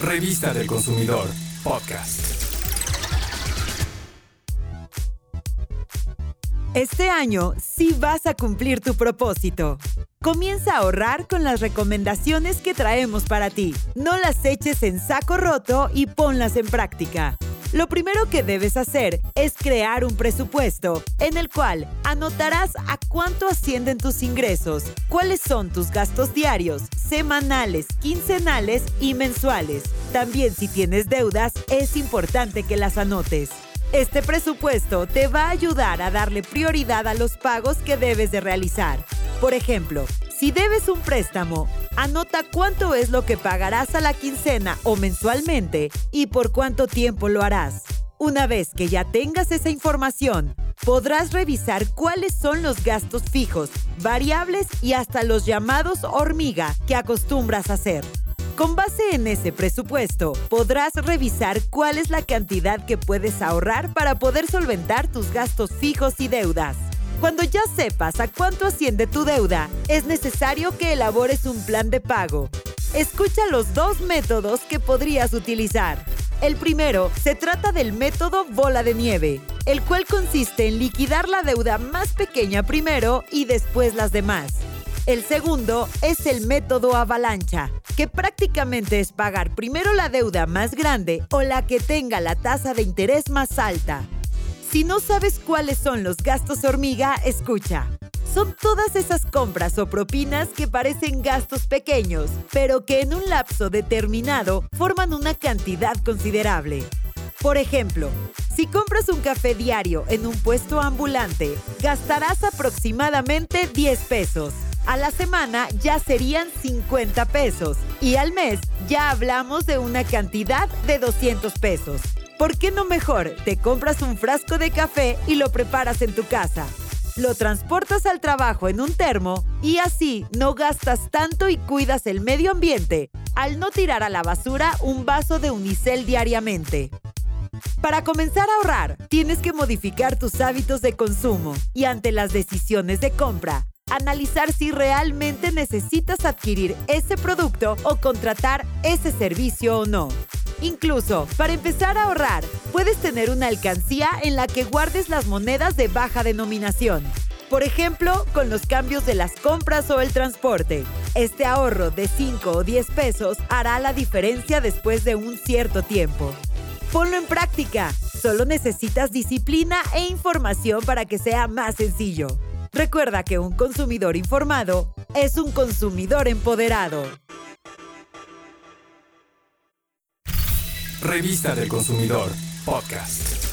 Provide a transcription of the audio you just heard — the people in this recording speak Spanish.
Revista del Consumidor, podcast. Este año sí vas a cumplir tu propósito. Comienza a ahorrar con las recomendaciones que traemos para ti. No las eches en saco roto y ponlas en práctica. Lo primero que debes hacer es crear un presupuesto en el cual anotarás a cuánto ascienden tus ingresos, cuáles son tus gastos diarios, semanales, quincenales y mensuales. También si tienes deudas, es importante que las anotes. Este presupuesto te va a ayudar a darle prioridad a los pagos que debes de realizar. Por ejemplo, si debes un préstamo, anota cuánto es lo que pagarás a la quincena o mensualmente y por cuánto tiempo lo harás. Una vez que ya tengas esa información, podrás revisar cuáles son los gastos fijos, variables y hasta los llamados hormiga que acostumbras hacer. Con base en ese presupuesto, podrás revisar cuál es la cantidad que puedes ahorrar para poder solventar tus gastos fijos y deudas. Cuando ya sepas a cuánto asciende tu deuda, es necesario que elabores un plan de pago. Escucha los dos métodos que podrías utilizar. El primero se trata del método bola de nieve, el cual consiste en liquidar la deuda más pequeña primero y después las demás. El segundo es el método avalancha, que prácticamente es pagar primero la deuda más grande o la que tenga la tasa de interés más alta. Si no sabes cuáles son los gastos hormiga, escucha. Son todas esas compras o propinas que parecen gastos pequeños, pero que en un lapso determinado forman una cantidad considerable. Por ejemplo, si compras un café diario en un puesto ambulante, gastarás aproximadamente 10 pesos. A la semana ya serían 50 pesos y al mes ya hablamos de una cantidad de 200 pesos. ¿Por qué no mejor te compras un frasco de café y lo preparas en tu casa? Lo transportas al trabajo en un termo y así no gastas tanto y cuidas el medio ambiente al no tirar a la basura un vaso de unicel diariamente. Para comenzar a ahorrar, tienes que modificar tus hábitos de consumo y ante las decisiones de compra, analizar si realmente necesitas adquirir ese producto o contratar ese servicio o no. Incluso, para empezar a ahorrar, puedes tener una alcancía en la que guardes las monedas de baja denominación. Por ejemplo, con los cambios de las compras o el transporte. Este ahorro de 5 o 10 pesos hará la diferencia después de un cierto tiempo. Ponlo en práctica. Solo necesitas disciplina e información para que sea más sencillo. Recuerda que un consumidor informado es un consumidor empoderado. Revista del Consumidor, podcast.